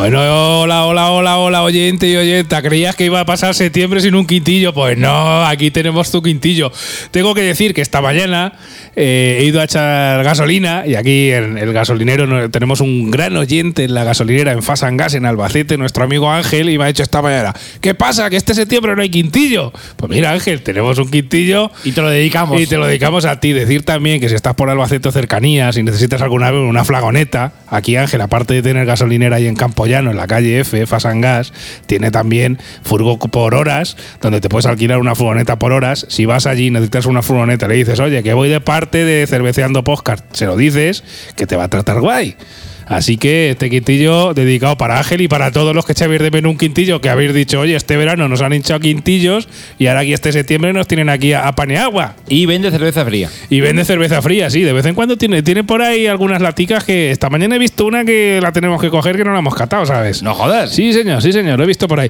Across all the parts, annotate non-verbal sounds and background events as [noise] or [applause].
Bueno, hola, hola, hola, hola, oyente y oyenta. ¿Creías que iba a pasar septiembre sin un quintillo? Pues no, aquí tenemos tu quintillo. Tengo que decir que esta mañana eh, he ido a echar gasolina y aquí en el gasolinero tenemos un gran oyente en la gasolinera en Fasan Gas en Albacete, nuestro amigo Ángel, y me ha dicho esta mañana, ¿qué pasa? Que este septiembre no hay quintillo. Pues mira, Ángel, tenemos un quintillo. Y te lo dedicamos. Y te lo dedicamos a ti. Decir también que si estás por Albacete o cercanías y necesitas alguna vez una flagoneta, aquí Ángel, aparte de tener gasolinera ahí en En la calle F, Fasan Gas, tiene también furgo por horas, donde te puedes alquilar una furgoneta por horas. Si vas allí y necesitas una furgoneta, le dices, oye, que voy de parte de Cerveceando Podcast, se lo dices, que te va a tratar guay. Así que este quintillo dedicado para Ángel y para todos los que echáis de menú un quintillo, que habéis dicho, oye, este verano nos han hinchado quintillos y ahora aquí este septiembre nos tienen aquí a, a paneagua. Y vende cerveza fría. Y vende cerveza fría, sí, de vez en cuando tiene, tiene por ahí algunas laticas que esta mañana he visto una que la tenemos que coger que no la hemos catado, ¿sabes? No jodas. Sí, señor, sí, señor, lo he visto por ahí.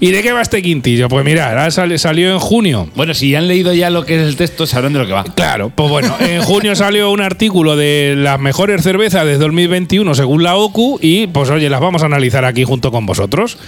¿Y de qué va este quintillo? Pues mira, ahora sal- salió en junio. Bueno, si han leído ya lo que es el texto, sabrán de lo que va. Claro, pues bueno, en junio salió un artículo de las mejores cervezas de 2021 según la OCU y pues oye, las vamos a analizar aquí junto con vosotros.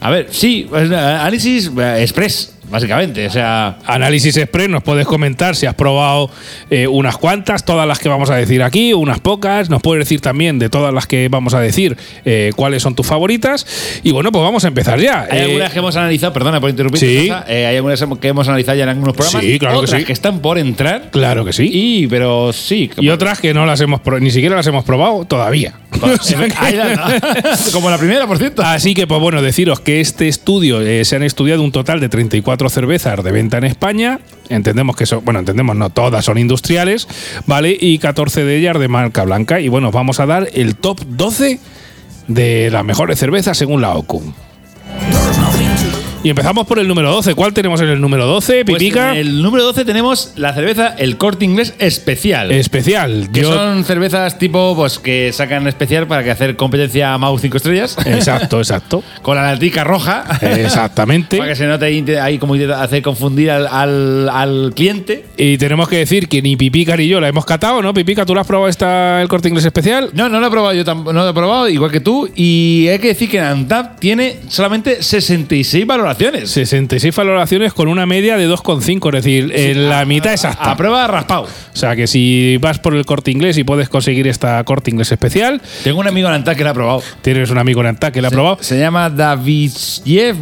A ver, sí, eh, análisis eh, express, básicamente. O sea, Análisis Express, nos puedes comentar si has probado eh, unas cuantas, todas las que vamos a decir aquí, unas pocas. Nos puedes decir también de todas las que vamos a decir eh, cuáles son tus favoritas. Y bueno, pues vamos a empezar ya. hay Eh, algunas que hemos analizado, perdona por interrumpir. sí. Hay algunas que hemos analizado ya en algunos programas. Sí, claro que sí. que están por entrar. Claro que sí. Y, pero sí. Y otras que no las hemos ni siquiera las hemos probado todavía. [laughs] O sea [laughs] Como la primera, por cierto. Así que, pues bueno, deciros que este estudio se han estudiado un total de 34 cervezas de venta en España. Entendemos que son, bueno, entendemos, no todas son industriales, ¿vale? Y 14 de ellas de marca blanca. Y bueno, vamos a dar el top 12 de las mejores cervezas según la OCU. Y empezamos por el número 12. ¿Cuál tenemos en el número 12, Pues Pipica? en el número 12 tenemos la cerveza El Corte Inglés Especial. Especial. que Yo- son cervezas tipo pues que sacan especial para que hacer competencia a Mau 5 estrellas. Exacto, exacto. [laughs] con la latica roja. Exactamente. Para que se note ahí, como hacer confundir al, al- al cliente. Y tenemos que decir que ni Pipica ni yo la hemos catado, ¿no? Pipica, ¿tú la has probado esta, el corte inglés especial? No, no lo he probado, yo tampoco no lo he probado, igual que tú. Y hay que decir que Antap tiene solamente 66 valoraciones. 66 valoraciones con una media de 2,5, es decir, en la mitad exacta. A prueba raspado. O sea que si vas por el corte inglés y puedes conseguir esta corte inglés especial, Tengo un amigo en Antap que la ha probado. tienes un amigo en Antá que la ha probado. Se llama David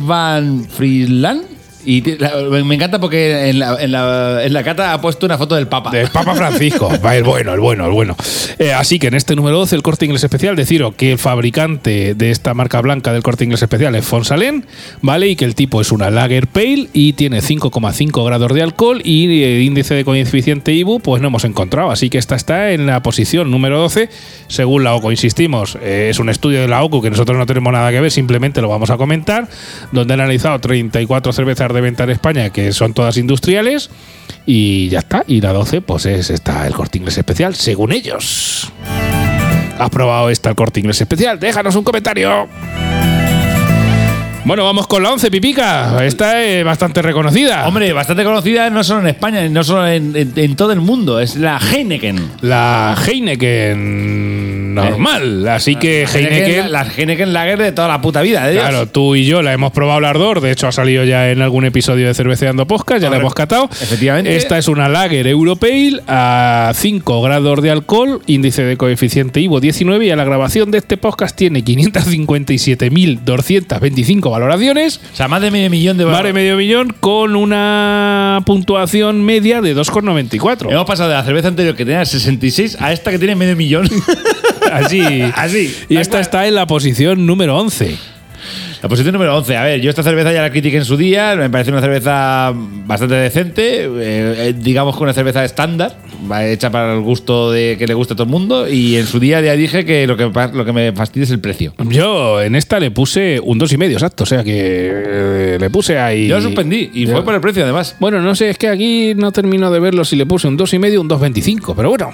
Van Friedland. Y la- me encanta porque en la, en, la, en la cata ha puesto una foto del Papa. Del Papa Francisco. Va, el bueno, el bueno, el bueno. Eh, así que en este número 12, el corte inglés especial, deciros que el fabricante de esta marca blanca del corte inglés especial es Fonsalén, ¿vale? Y que el tipo es una Lager Pale y tiene 5,5 grados de alcohol y el índice de coeficiente IBU, pues no hemos encontrado. Así que esta está en la posición número 12, según la OCO. Insistimos, eh, es un estudio de la OCO que nosotros no tenemos nada que ver, simplemente lo vamos a comentar, donde han analizado 34 cervezas de venta en España, que son todas industriales. Y ya está. Y la 12, pues es está el corte inglés especial, según ellos. ¿Has probado esta el corte inglés especial? Déjanos un comentario. Bueno, vamos con la 11, Pipica. Esta es bastante reconocida. Hombre, bastante conocida no solo en España, no solo en, en- en todo el mundo. Es la Heineken. La Heineken normal. Así que Heineken. La, la Heineken Lager de toda la puta vida. Claro, tú y yo la hemos probado las dos. De hecho, ha salido ya en algún episodio de Cerveceando Podcast. Ya la hemos catado. Efectivamente. Esta es una Lager Europale a 5 grados de alcohol, índice de coeficiente IVO 19. Y a la grabación de este podcast tiene 557.225 valoraciones. O sea, más de medio millón de Más de medio millón con una puntuación media de 2,94. Hemos pasado de la cerveza anterior que tenía 66 a esta que tiene medio millón. [laughs] Así. Así. Y esta está en la posición número 11. La posición número 11. A ver, yo esta cerveza ya la critiqué en su día. Me parece una cerveza bastante decente. eh, eh, digamos que una cerveza estándar. va Hecha para el gusto de que le guste a todo el mundo. Y en su día ya dije que lo que, pa- lo que me fastidia es el precio. Yo en esta le puse un dos y medio, exacto. O sea que eh, le puse ahí. Yo lo suspendí y Yo- fue por el precio además. Bueno, no sé, es que aquí no termino de verlo si le puse un dos y medio o un 2,25, pero bueno.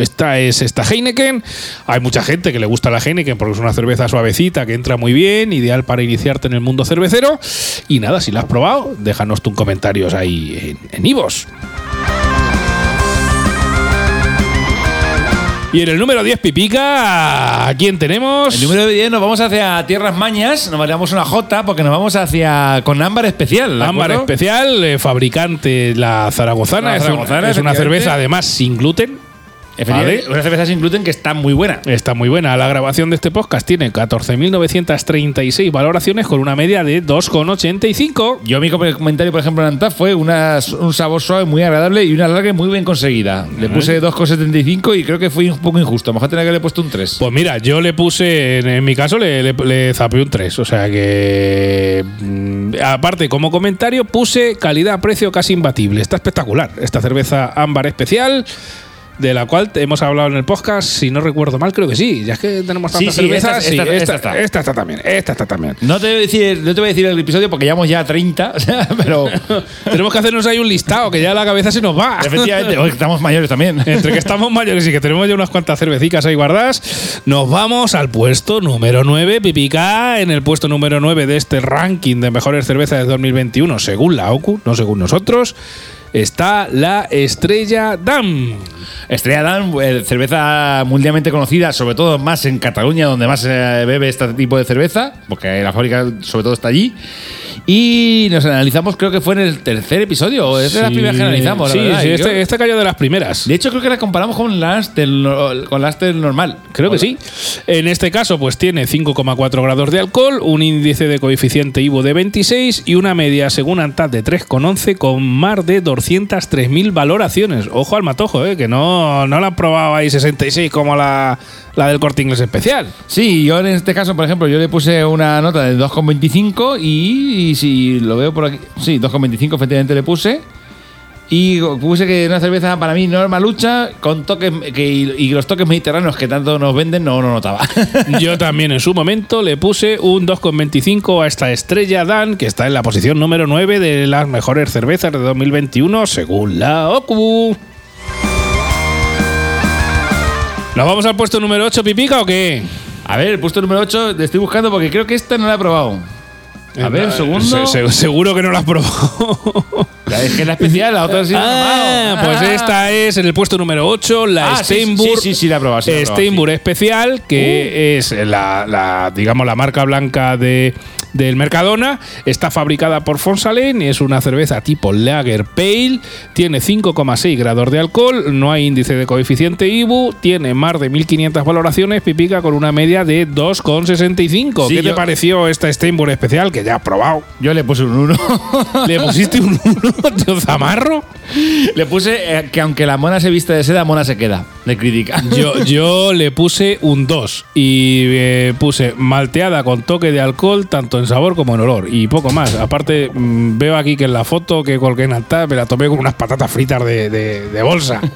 Esta es esta Heineken. Hay mucha gente que le gusta la Heineken porque es una cerveza suavecita que entra muy bien, ideal para iniciarte en el mundo cervecero. Y nada, si la has probado, déjanos tus comentarios ahí en, Ivos. Y en el número 10, Pipica, ¿a quién tenemos? El número 10 nos vamos hacia Tierras Mañas, nos variamos una J porque nos vamos hacia con ámbar especial. ¿de Ámbar especial, eh, fabricante la Zaragozana. La es, un- Zaragozana, es una cerveza además sin gluten. Efectivamente, Vale. Una cerveza sin gluten que está muy buena. Está muy buena. La grabación de este podcast tiene 14.936 valoraciones con una media de 2,85. Yo mi com- comentario, por ejemplo, en Antaf fue una- un sabor suave muy agradable y una larga muy bien conseguida. Le puse 2,75 y creo que fue un poco injusto. A lo mejor tenía que haberle puesto un 3. Pues mira, yo le puse, en, mi caso, le, le, le zapé un 3. O sea que. mm, aparte, como comentario, puse calidad-precio casi imbatible. Está espectacular. Esta cerveza ámbar especial. De la cual hemos hablado en el podcast, si no recuerdo mal, creo que sí. Ya es que tenemos Sí, tantas sí, cervezas. esta- sí, esta- esta, esta está. esta está también. Esta está también. No te, voy a decir, no te voy a decir el episodio porque llevamos ya 30, [laughs] o sea, pero [laughs] Tenemos que hacernos ahí un listado, que ya la cabeza se nos va. [laughs] efectivamente, hoy estamos mayores también. Entre que estamos mayores y que tenemos ya unas cuantas cervecicas ahí guardadas, nos vamos al puesto número 9, Pipica, en el puesto número 9 de este ranking de mejores cervezas de 2021, según la OCU, no según nosotros, está la Estrella Dam. Estrella Damm, eh, cerveza mundialmente conocida, sobre todo más en Cataluña, donde más se bebe este tipo de cerveza, porque la fábrica sobre todo está allí. Y nos analizamos, creo que fue en el tercer episodio, es de las primeras que analizamos. la Sí, verdad, sí, este, creo- este cayó de las primeras. De hecho, creo que la comparamos con la Astel, con la Astel normal. Creo que sí. En este caso, pues tiene 5,4 grados de alcohol, un índice de coeficiente IVO de 26 y una media, según ANTAD, de 3,11 con más de 203.000 valoraciones. Ojo al matojo, eh, que no, no la ahí 66 como la, la del corte inglés especial. Sí, yo en este caso, por ejemplo, yo le puse una nota de 2,25 y, y si lo veo por aquí, sí, 2,25 efectivamente le puse. Y puse que una cerveza para mí normalucha con toques que, y los toques mediterráneos que tanto nos venden no lo notaba. [laughs] Yo también en su momento le puse un 2,25 a esta estrella Dan, que está en la posición número 9 de las mejores cervezas de 2021, según la OCU. ¿Nos vamos al puesto número 8, Pipica, o qué? A ver, el puesto número 8 le estoy buscando porque creo que esta no la he probado. A ver, un segundo. Eh, Se- se- seguro que no la has probado. [laughs] Es que la especial, la otra sí Ah, pues Ah. esta es en el puesto número 8, la Ah, sí, Steinburg. sí, sí, sí, la he probado, sí la he probado, Steinburg especial, que Uh. es la, la, digamos, la marca blanca de, del Mercadona. Está fabricada por Fonsalen y es una cerveza tipo Lager Pale. Tiene 5,6 grados de alcohol, no hay índice de coeficiente IBU, tiene más de 1500 valoraciones, pipica con una media de 2,65. Sí, ¿Qué te pareció esta Steinburg especial que ya has probado? Yo le puse un 1. ¿Le pusiste un 1, [laughs] [laughs] tío Zamarro? le puse eh, que aunque la mona se viste de seda, mona se queda. De crítica. Yo, [laughs] yo le puse un 2 y eh, puse malteada con toque de alcohol tanto en sabor como en olor y poco más. Aparte, mm, veo aquí que en la foto que colgué en alta me la tomé con unas patatas fritas de, de- de bolsa. [laughs]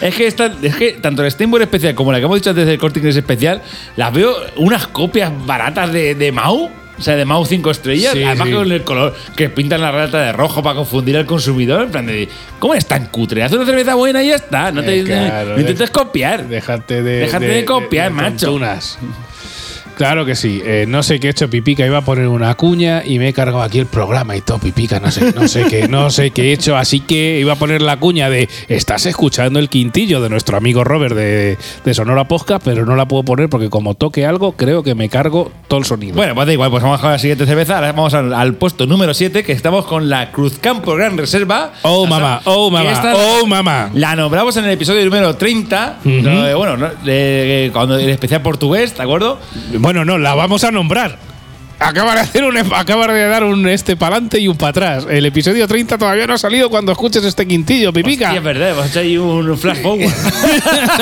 Es que, esta- es que tanto el Steinburg especial como la que hemos dicho desde el corte inglés especial, las veo unas copias baratas de, de Mau. O sea, de Mau 5 estrellas. Sí, además sí. con el color que pintan la rata de rojo para confundir al consumidor. En plan de, ¿cómo es tan cutre? Haz una cerveza buena y ya está. No, te, Eh, claro, no intentes copiar. Déjate de, Déjate de copiar, macho. tontunas. Claro que sí. Eh, no sé qué he hecho Pipica, iba a poner una cuña y me he cargado aquí el programa y todo Pipica, no sé, no sé qué, no sé qué he hecho, así que iba a poner la cuña de estás escuchando el quintillo de nuestro amigo Robert de, de Sonora Posca, pero no la puedo poner porque como toque algo, creo que me cargo todo el sonido. Bueno, pues da igual, pues vamos a la siguiente cerveza. Ahora vamos al, al puesto número 7, que estamos con la Cruz Campo Gran Reserva. Oh, mamá, oh, mamá, oh, mamá. La nombramos en el episodio número 30. no, eh, bueno, no, de- cuando el especial portugués, ¿de acuerdo? Bueno, no, la vamos a nombrar. Acaba de hacer un acaba de dar un este para adelante y un para atrás. El episodio 30 todavía no ha salido cuando escuches este quintillo, Pipica. Sí, es verdad, hemos hecho ahí un flash forward. [laughs]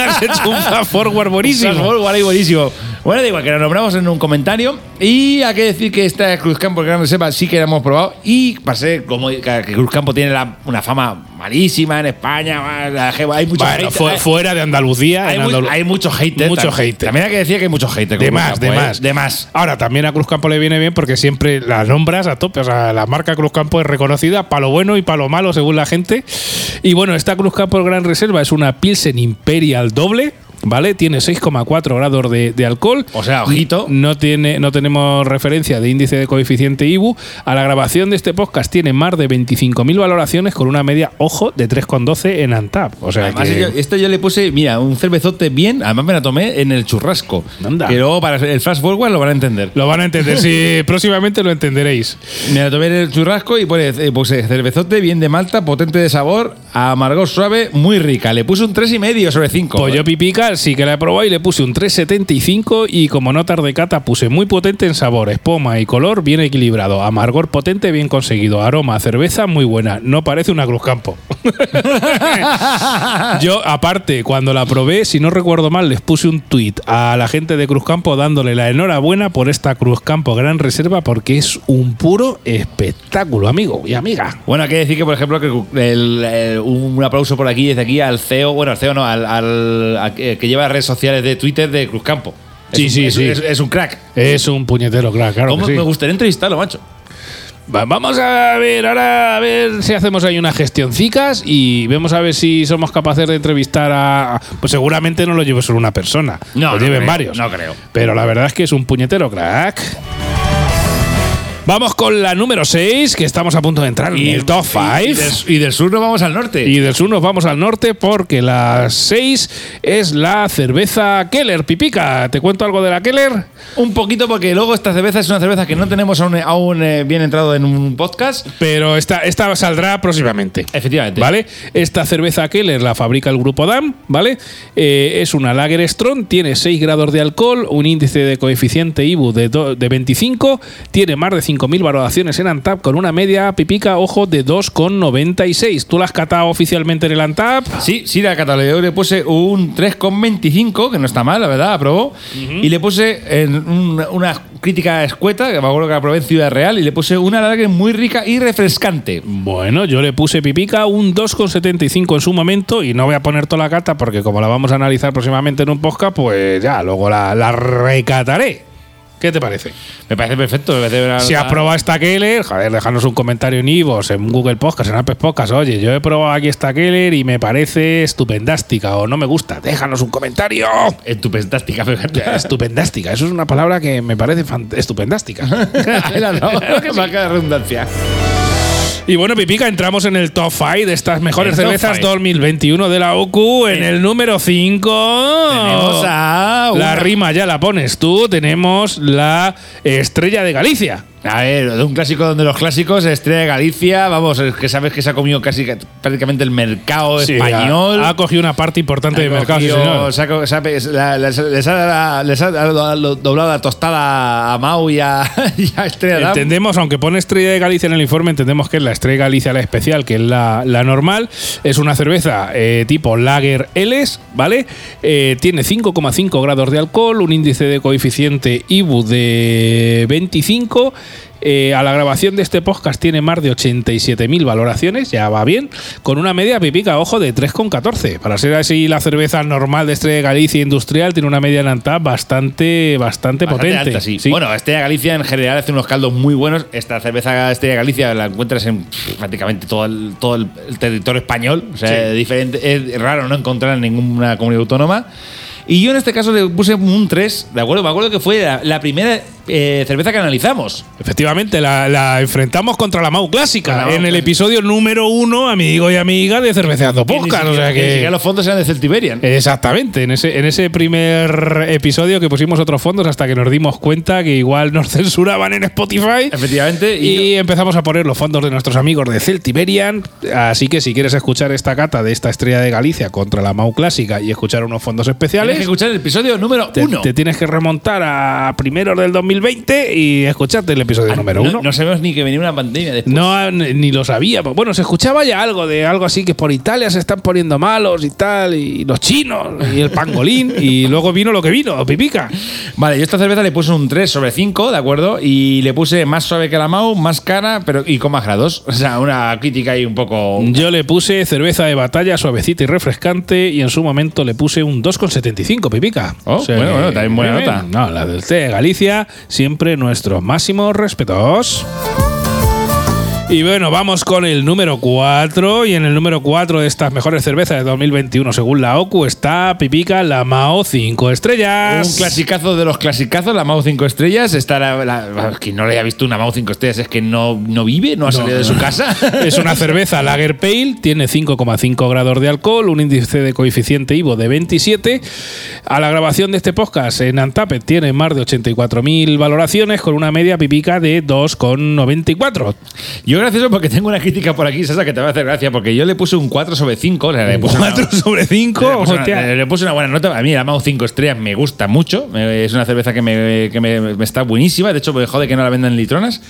Has hecho un fast forward Flash buenísimo. forward ahí buenísimo. Bueno, da igual, que la nombramos en un comentario. Y hay que decir que esta Cruzcampo Gran Reserva sí que la hemos probado. Y pasé, como que Cruzcampo tiene la- una fama malísima en España. Hay muchos Bueno, haters. fu- fuera de Andalucía. hay, Andalu- hay muchos haters. Mucho también. hater. También hay que decir que hay muchos haters. De más, de Cruzcampo, ¿eh? más. De más. Ahora, también a Cruzcampo le viene bien porque siempre la nombras a tope. O sea, la marca Cruzcampo es reconocida para lo bueno y para lo malo según la gente. Y bueno, esta Cruzcampo Gran Reserva es una Pilsen Imperial doble. ¿Vale? Tiene 6,4 grados de, de alcohol. O sea, ojito. No, tiene, no tenemos referencia de índice de coeficiente IBU. A la grabación de este podcast tiene más de 25.000 valoraciones con una media, ojo, de 3,12 en Antap. O sea, Además, que- yo, esto yo le puse, mira, un cervezote bien. Además, me la tomé en el churrasco. Anda. Que luego para el flash forward lo van a entender. lo van a entender. Sí, [laughs] próximamente lo entenderéis. Me la tomé en el churrasco y pone eh, puse cervezote bien de malta, potente de sabor, amargor suave, muy rica. Le puse un 3,5 sobre 5. Pues yo pipica sí que la probado y le puse un 3,75 y como notas de cata puse muy potente en sabor, espuma y color bien equilibrado, amargor potente bien conseguido, aroma, cerveza muy buena, no parece una Cruz Campo. [laughs] Yo aparte cuando la probé, si no recuerdo mal, les puse un tuit a la gente de Cruz Campo dándole la enhorabuena por esta Cruz Campo Gran Reserva porque es un puro espectáculo, amigo y amiga. Bueno, hay que decir que, por ejemplo, que un aplauso por aquí, desde aquí al CEO, bueno, al CEO no, al, al- que que lleva redes sociales de Twitter de Cruzcampo. Es Sí, un- sí, es- sí. Es, es un crack. Es un puñetero, claro, claro. ¿Cómo que sí. Me gustaría entrevistarlo, macho. Va- Vamos a ver, ahora a ver si hacemos ahí unas gestioncicas y vemos a ver si somos capaces de entrevistar a. Pues seguramente no lo lleve solo una persona. No, lo no lleven creo, varios. no creo. Pero la verdad es que es un puñetero crack. Vamos con la número 6, que estamos a punto de entrar en el top 5. Y, del, y del sur nos vamos al norte. Y del sur nos vamos al norte porque la 6 es la cerveza Keller. Pipica, ¿te cuento algo de la Keller? un poquito porque luego esta cerveza es una cerveza que no tenemos aún, aún, eh, bien entrado en un podcast. Pero esta, esta saldrá próximamente. Efectivamente. ¿Vale? Esta cerveza Keller la fabrica el grupo DAM, ¿vale? Eh, es una Lager Strong, tiene 6 grados de alcohol, un índice de coeficiente IBU de, do- de 25, tiene más de 5.000 valoraciones en Antap con una media pipica, ojo, de 2,96. ¿Tú la has catado oficialmente en el Antap? Sí, sí, la catalogía le puse un 3,25, que no está mal, la verdad, aprobó. Y le puse en un- una crítica escueta, que me acuerdo que la probé en Ciudad Real, y le puse una lager muy rica y refrescante. Bueno, yo le puse pipica un 2,75 en su momento y no voy a poner toda la cata porque como la vamos a analizar próximamente en un podcast, pues ya, luego la, la recataré. ¿Qué te parece? Me parece perfecto. Me parece una- Si has probado esta Keller, joder, déjanos un comentario en Ivos, en Google Podcast, en Apple Podcast. Oye, yo he probado aquí esta Keller y me parece estupendástica o no me gusta. Déjanos un comentario. Es tu fantástica, fíjate. Estupendástica, eso es una palabra que me parece estupendástica. [laughs] Ahí la no, marca de redundancia. Y bueno, Pipica, entramos en el top 5 de estas mejores El cervezas five. 2021 de la OQ. En el número 5. Tenemos a La rima ya la pones tú. Tenemos la Estrella de Galicia. A ver, de un clásico donde los clásicos, Estrella de Galicia, vamos, es que sabes que se ha comido casi prácticamente el mercado Sí, español. Ha, ha cogido una parte importante del mercado, sí, señor. se ha se les, les ha, les ha doblado la tostada a Mau y a, [laughs] y a Estrella Damm. Entendemos, aunque pone Estrella de Galicia en el informe, entendemos que es la Estrella de Galicia la especial, que es la, la normal. Es una cerveza eh, tipo Lager Ls, ¿vale? Eh, tiene 5,5 grados de alcohol, un índice de coeficiente IBU de 25. Eh, a la grabación de este podcast tiene más de 87.000 valoraciones, ya va bien, con una media pipica, ojo, de 3,14. Para ser así la cerveza normal de Estrella de Galicia industrial, tiene una media en Antap bastante, bastante, Bastante potente. alta, sí. Bueno, Estrella Galicia en general hace unos caldos muy buenos. Esta cerveza Estrella Galicia la encuentras en pff, prácticamente todo el, todo el, el territorio español. O sea, diferente, es raro no encontrar en ninguna comunidad autónoma. Y yo en este caso le puse un 3, ¿de acuerdo? Me acuerdo que fue la, la primera eh, cerveza que analizamos. Efectivamente, la, la enfrentamos contra la Mau Clásica Con la Mau en el episodio número uno, amigo y amiga de Cerveceando Podcast. O sea que que. los fondos eran de Celtiberian. Exactamente, en ese, en ese primer episodio que pusimos otros fondos hasta que nos dimos cuenta que igual nos [laughs] censuraban en Spotify. Efectivamente. Y Y, empezamos a poner los fondos de nuestros amigos de Celtiberian. Así que si quieres escuchar esta cata de esta estrella de Galicia contra la Mau Clásica y escuchar unos fondos tienes especiales, que escuchar el episodio número te, 1. te tienes que remontar a primeros del 2020 y escucharte el episodio número no, uno. no sabemos ni que venía una pandemia después. No, ni lo sabía. Bueno, se escuchaba ya algo de algo así que por Italia se están poniendo malos y tal, y los chinos, y el pangolín, y luego vino lo que vino, pipica. Vale, yo esta cerveza le puse un 3 sobre 5, ¿de acuerdo? Y le puse más suave que la Mau, más cara, pero y con más grados. O sea, una crítica ahí un poco. Yo le puse cerveza de batalla suavecita y refrescante, y en su momento le puse un 2,75, pipica. Oh, bueno, bueno, también buena nota. No, la del té de Galicia, siempre nuestros máximos respetos. Y bueno, vamos con el número 4. Y en el número 4 de estas mejores cervezas de 2021, según la OCU, está Pipica la Mao 5 estrellas. Un clasicazo de los clasicazos, la Mau 5 estrellas. Está la, la- quien no le haya visto una Mau 5 estrellas es que no, no vive, no ha salido de su casa. [laughs] Es una cerveza Lager Pale, tiene 5,5 grados de alcohol, un índice de coeficiente IVO de 27. A la grabación de este podcast en Antapet tiene más de 84.000 valoraciones con una media pipica de 2,94. Yo gracioso porque tengo una crítica por aquí, Sasa, que te va a hacer gracia, porque yo le puse un 4 sobre 5. Le puse una- 4 sobre 5, Le puse, una, le puse una buena nota. A mí la Mau 5 estrellas me gusta mucho. Es una cerveza que, me, que me- me está buenísima. De hecho, me jode que no la vendan en litronas.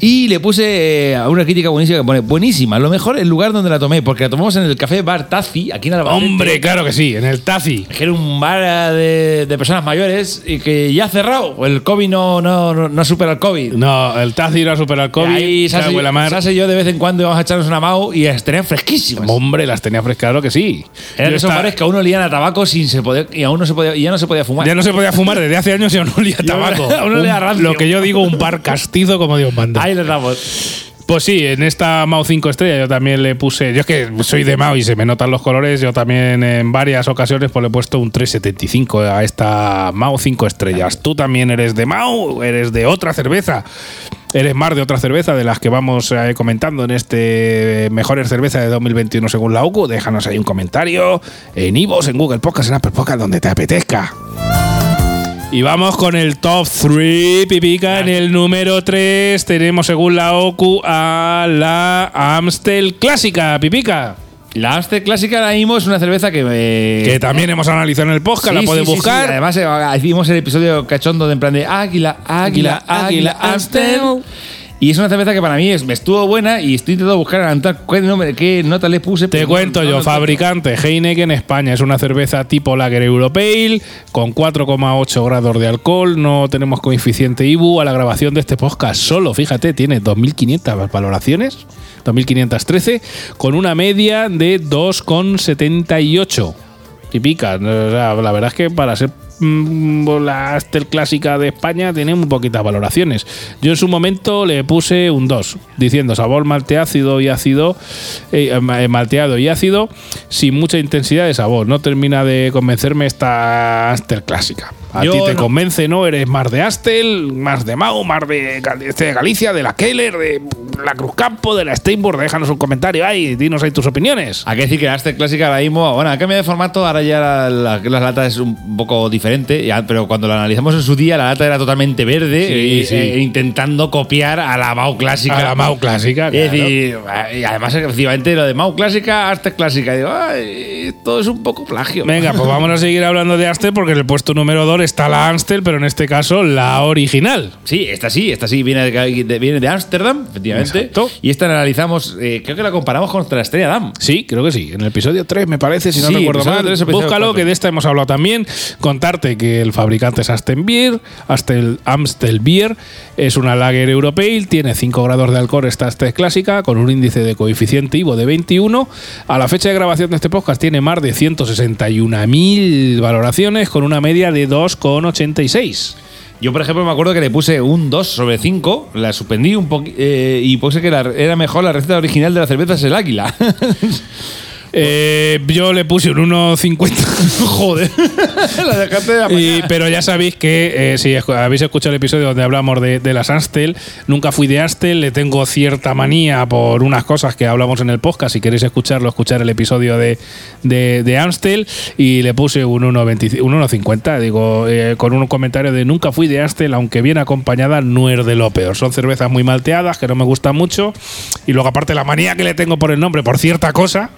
Y le puse eh, una crítica buenísima que pone buenísima. Lo mejor el lugar donde la tomé, porque la tomamos en el café Bar Tazi, aquí en Albacete. Hombre, claro que sí, en el Tazi. Que era un bar de, de personas mayores y que ya ha cerrado. El COVID no, no, no, no supera el COVID. No, el Tazi no supera el COVID. Ahí cago Sase, en Sase y yo de vez en cuando íbamos a echarnos una Mau y estarían fresquísimas. Hombre, las tenía frescas, claro que sí. Eran esos bares que a uno olían a tabaco sin se poder, y aún no se podía, y ya no se podía fumar. Ya no se podía fumar desde hace años y aún no olía [laughs] a aún- tabaco. [laughs] aún olía a rancio. lo que yo digo, un bar castizo como Dios manda. Ahí les damos. Pues sí, en esta Mao 5 estrellas yo también le puse. Yo es que soy de Mao y se me notan los colores. Yo también en varias ocasiones pues le he puesto un 375 a esta Mao 5 estrellas. Tú también eres de Mao, eres de otra cerveza. Eres más de otra cerveza de las que vamos eh, comentando en este Mejores Cerveza de 2021 según la UCU. Déjanos ahí un comentario en Ivos, en Google Podcast, en Apple Podcast, donde te apetezca. Y vamos con el top 3, Pipica. En el número 3 tenemos, según la OCU, a la Amstel Clásica, Pipica. La Amstel Clásica ahora mismo es una cerveza que me. Que también hemos analizado en el podcast, la Sí, puedes sí, sí, buscar. sí. Además, eh, hicimos el episodio cachondo de en plan de Águila, Águila, Águila, Amstel. Y es una cerveza que para mí es, me estuvo buena y estoy intentando buscar adelantar qué, nombre- qué nota le puse. Te cuento no- no yo, lo fabricante Heineken España. Es una cerveza tipo Lager Europale con 4,8 grados de alcohol. No tenemos coeficiente IBU a la grabación de este podcast. Solo, fíjate, tiene 2.500 valoraciones, 2.513, con una media de 2,78. Y pica. O sea, la verdad es que para ser la Astel clásica de España tiene muy poquitas valoraciones. Yo en su momento le puse un 2, diciendo sabor malteácido y ácido, eh, eh, malteado y ácido, sin mucha intensidad de sabor. No termina de convencerme esta Astel clásica. A ti te no. convence, ¿no? Eres más de Astel, más de Mau, más de, este de Galicia, de la Keller, de la Cruz Campo, de la Steinburg. Déjanos un comentario ahí, dinos ahí tus opiniones. Hay que decir que la Amstel Clásica ahora mismo, bueno, ha cambiado de formato, ahora ya la, la, la lata es un poco diferente, ya, pero cuando la analizamos en su día, la lata era totalmente verde, Sí, y- sí. eh, intentando copiar a la Mau Clásica. A la Mau clásica, claro. decir, y además, efectivamente, lo de Mau Clásica, Amstel Clásica. Y digo, ay, esto es un poco plagio. Venga, pues [laughs] vamos a seguir hablando de Astel porque en el puesto número 2 está la Amstel, pero en este caso la original. Sí, esta sí, esta sí viene de, viene de Ámsterdam, efectivamente. Exacto. Y esta la analizamos, eh, creo que la comparamos con la Estrella Damm. Sí, creo que sí. En el episodio 3, me parece, si no Sí, recuerdo episodio mal. Búscalo, que de esta hemos hablado también. Contarte que el fabricante es Aston Beer, Astel, Amstel Beer. Es una lager europale, tiene 5 grados de alcohol, esta Astel clásica, con un índice de coeficiente IVO de 21. A la fecha de grabación de este podcast tiene más de 161.000 valoraciones, con una media de 2,86. Yo, por ejemplo, me acuerdo que le puse un 2 sobre 5, la suspendí un poco y puse que la- era mejor la receta original de la cerveza es el águila. [laughs] Eh, yo le puse un 1,50. [laughs] Joder. [laughs] la dejaste de Y- pero ya sabéis que eh, si habéis escuchado el episodio donde hablamos de, de las Astel, nunca fui de Astel, le tengo cierta manía por unas cosas que hablamos en el podcast. Si queréis escucharlo, escuchar el episodio de, de, de Amstel y le puse un 1,25 un 1,50. Digo, eh, con un comentario de nunca fui de Astel, aunque bien acompañada, no es de lo peor. Son cervezas muy malteadas que no me gustan mucho. Y luego, aparte, la manía que le tengo por el nombre, por cierta cosa,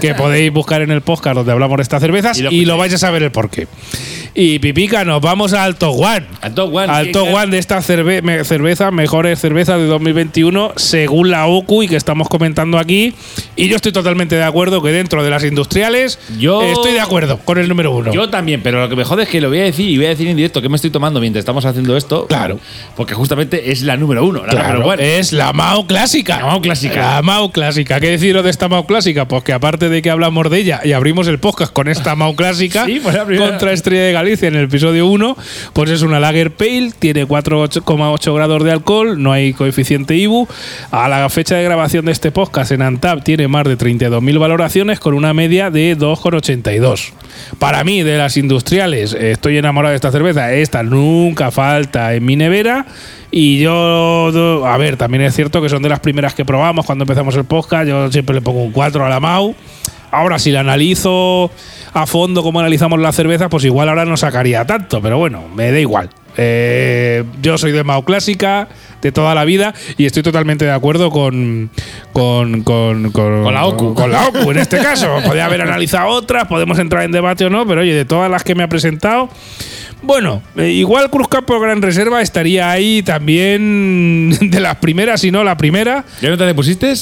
que podéis buscar en el podcast donde hablamos de estas cervezas Y y lo lo, escucháis. vais a saber el porque Y Pipica, nos vamos al Top One. Al Top One, Al Top. One de esta cerve me- cerveza, mejores cervezas de 2021, según la OCU y que estamos comentando aquí. Y yo estoy totalmente de acuerdo que dentro de las industriales, Yo- estoy de acuerdo con el número uno. Yo también, pero lo que me jode es que lo voy a decir y voy a decir en directo que me estoy tomando mientras estamos haciendo esto. Claro. Porque justamente es la número uno. La Claro, número es la Mao clásica. La Mao clásica. La Mao clásica. ¿Qué deciros de esta Mao clásica? Pues que aparte de que hablamos de ella y abrimos el podcast con esta Mao clásica [laughs] Sí, pues la primera. contra Estrella de Galicia en el episodio 1, pues es una Lager Pale, tiene 4,8 grados de alcohol, no hay coeficiente IBU. A la fecha de grabación de este podcast en Antap tiene más de 32.000 valoraciones con una media de 2,82. Para mí, de las industriales, estoy enamorado de esta cerveza. Esta nunca falta en mi nevera. Y yo, a ver, también es cierto que son de las primeras que probamos cuando empezamos el podcast. Yo siempre le pongo un 4 a la Mau. Ahora, si la analizo a fondo como analizamos la cerveza, pues igual ahora no sacaría tanto, pero bueno, me da igual. Eh, yo soy de Mau Clásica de toda la vida y estoy totalmente de acuerdo con con, con, con, Con la OCU. Con la OCU en este caso. Podría haber analizado otras, podemos entrar en debate o no, pero oye, de todas las que me ha presentado, bueno, eh, igual Cruz Campo Gran Reserva estaría ahí también [laughs] de las primeras, si no la primera. ¿Qué nota le pusiste?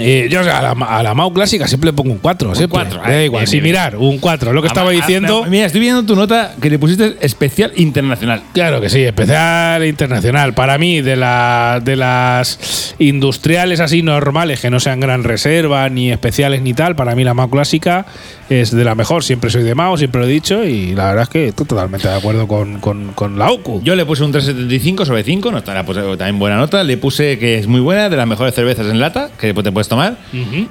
Eh, yo a, la, a la Mau clásica siempre le pongo un 4. siempre. cuatro, da eh, igual. bien, Sin bien. mirar, un 4. Lo que estaba Ah, diciendo. Mira, estoy viendo tu nota que le pusiste especial internacional. Claro que sí, especial internacional. Para mí, de, la, de las industriales así normales, que no sean gran reserva, ni especiales ni tal, para mí la Mao clásica es de la mejor. Siempre soy de Mao, siempre lo he dicho, y la verdad es que estoy totalmente de acuerdo con, con- con la OCU. Yo le puse un 375 sobre 5, no está la puse también buena nota. Le puse que es muy buena, de las mejores cervezas en lata que te puedes tomar.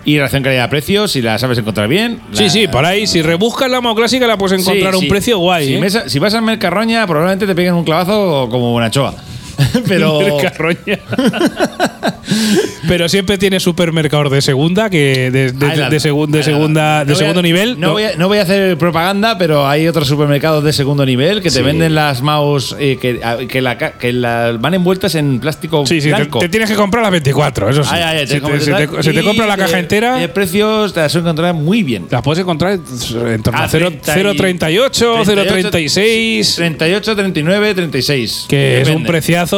Y relación calidad-precio, si la sabes encontrar bien. Sí, la- sí, por ahí, si rebuscas la Mao clásica, la puedes encontrar a un sí. precio guay. Si, ¿eh? mesa- si vas a Mercarroña, probablemente te peguen un clavazo como una choa. [laughs] Pero. Pero siempre tiene supermercados de segunda, que de, de- de segun- de la- segunda, de no a- segundo nivel. No, voy a, no voy a hacer propaganda, pero hay otros supermercados de segundo nivel que te Sí. venden las mouse eh, que, a- que, la, que la- van envueltas en plástico Sí, sí, te, blanco. te tienes que comprar las 24, eso sí. Ay, ay, si te, si te- te y compras la de- caja entera, De precios te las suelen encontrar muy bien. las puedes encontrar en torno a Ah, 0- 30 y- 0,38, 0,36, 38, 39, 36. que es un Depende.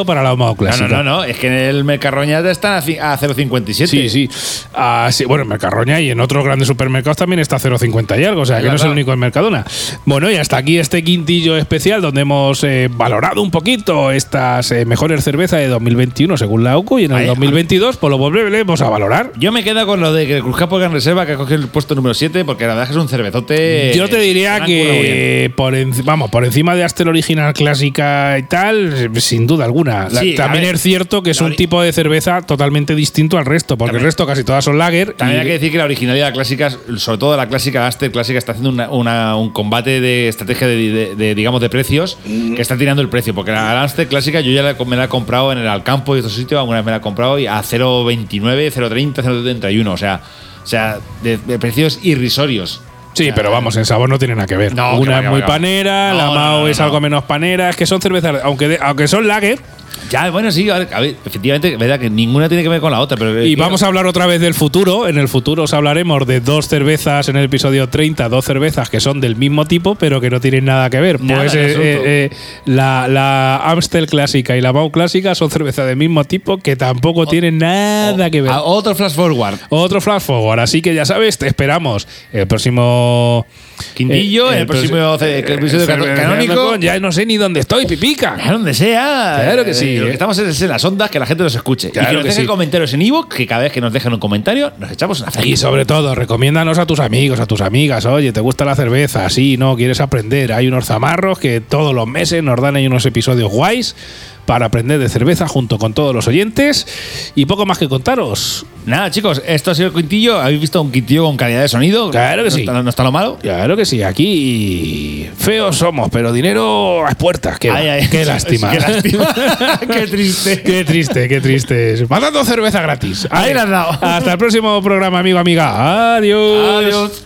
Para la Mao No, clásica. no, no, no, es que en el Mercarroña están a ci- a 0,57. Sí, sí. Ah, sí, Bueno, en Mercarroña y en otros grandes supermercados también está 0,50 y algo, o sea, que no es el único en Mercadona. Bueno, y hasta aquí este quintillo especial donde hemos eh, valorado un poquito estas eh, mejores cervezas de 2021 según la OCU y en el Ay, 2022 pues lo volveremos a valorar. Yo me quedo con lo de que el Cruz Gran Reserva que ha cogido el puesto número 7 porque la verdad es que es un cervezote. Yo te diría que por, enci- vamos, por encima de Astel original clásica y tal, sin duda alguna. Sí, también ver, es cierto que es un tipo de cerveza totalmente distinto al resto, porque También- el resto casi todas son lager. También y- hay que decir que la originalidad clásica, sobre todo la clásica Aster clásica, está haciendo una- una- un combate de estrategia de, de- de, digamos, de precios que está tirando el precio. Porque la Aster clásica yo ya la- me la he comprado en el Alcampo y otros sitios, alguna vez me la he comprado y a 0,29, 0,30, 0,31. O sea, o sea de, de precios irrisorios. Sí, pero vamos, en sabor no tiene nada que ver. No, que Una es muy panera, No, la no, Mao no, es no. algo menos panera. Es que son cervezas, aunque, de- aunque son lager. Ya, bueno, sí, a ver, a ver, efectivamente, verdad que ninguna tiene que ver con la otra. Pero Y vamos a hablar otra vez del futuro. En el futuro os hablaremos de dos cervezas en el episodio 30, dos cervezas que son del mismo tipo, pero que no tienen nada que ver. Nada pues eh, eh, eh, la, la Amstel clásica y la Mau clásica son cervezas del mismo tipo que tampoco tienen nada que ver. A otro flash forward. Otro flash forward, así que ya sabes, te esperamos el próximo Quintillo, eh, en el próximo ce- episodio eh, cano- canónico. Ya no sé ni dónde estoy, pipica. A donde sea. Claro que sí, Lo eh. que estamos es en las ondas, que la gente nos escuche. Claro y que nos que dejen sí. comentarios en Evox, que cada vez que nos dejen un comentario, nos echamos una Y feliz. sobre todo, recomiéndanos a tus amigos, a tus amigas. Oye, ¿te gusta la cerveza? Sí, no, quieres aprender. Hay unos zamarros que todos los meses nos dan ahí unos episodios guays para aprender de cerveza junto con todos los oyentes. Y poco más que contaros. Nada, chicos, esto ha sido el quintillo. ¿Habéis visto un quintillo con calidad de sonido? Claro que No sí. está- no está lo malo. Claro que sí, aquí feos somos, pero dinero a puertas. Qué, Ay, ay. qué [laughs] lástima. Qué lástima. [laughs] Qué triste. Qué triste, qué triste. Mandando cerveza gratis. Ahí la has dado. Hasta el próximo programa, amigo, amiga. Adiós. Adiós.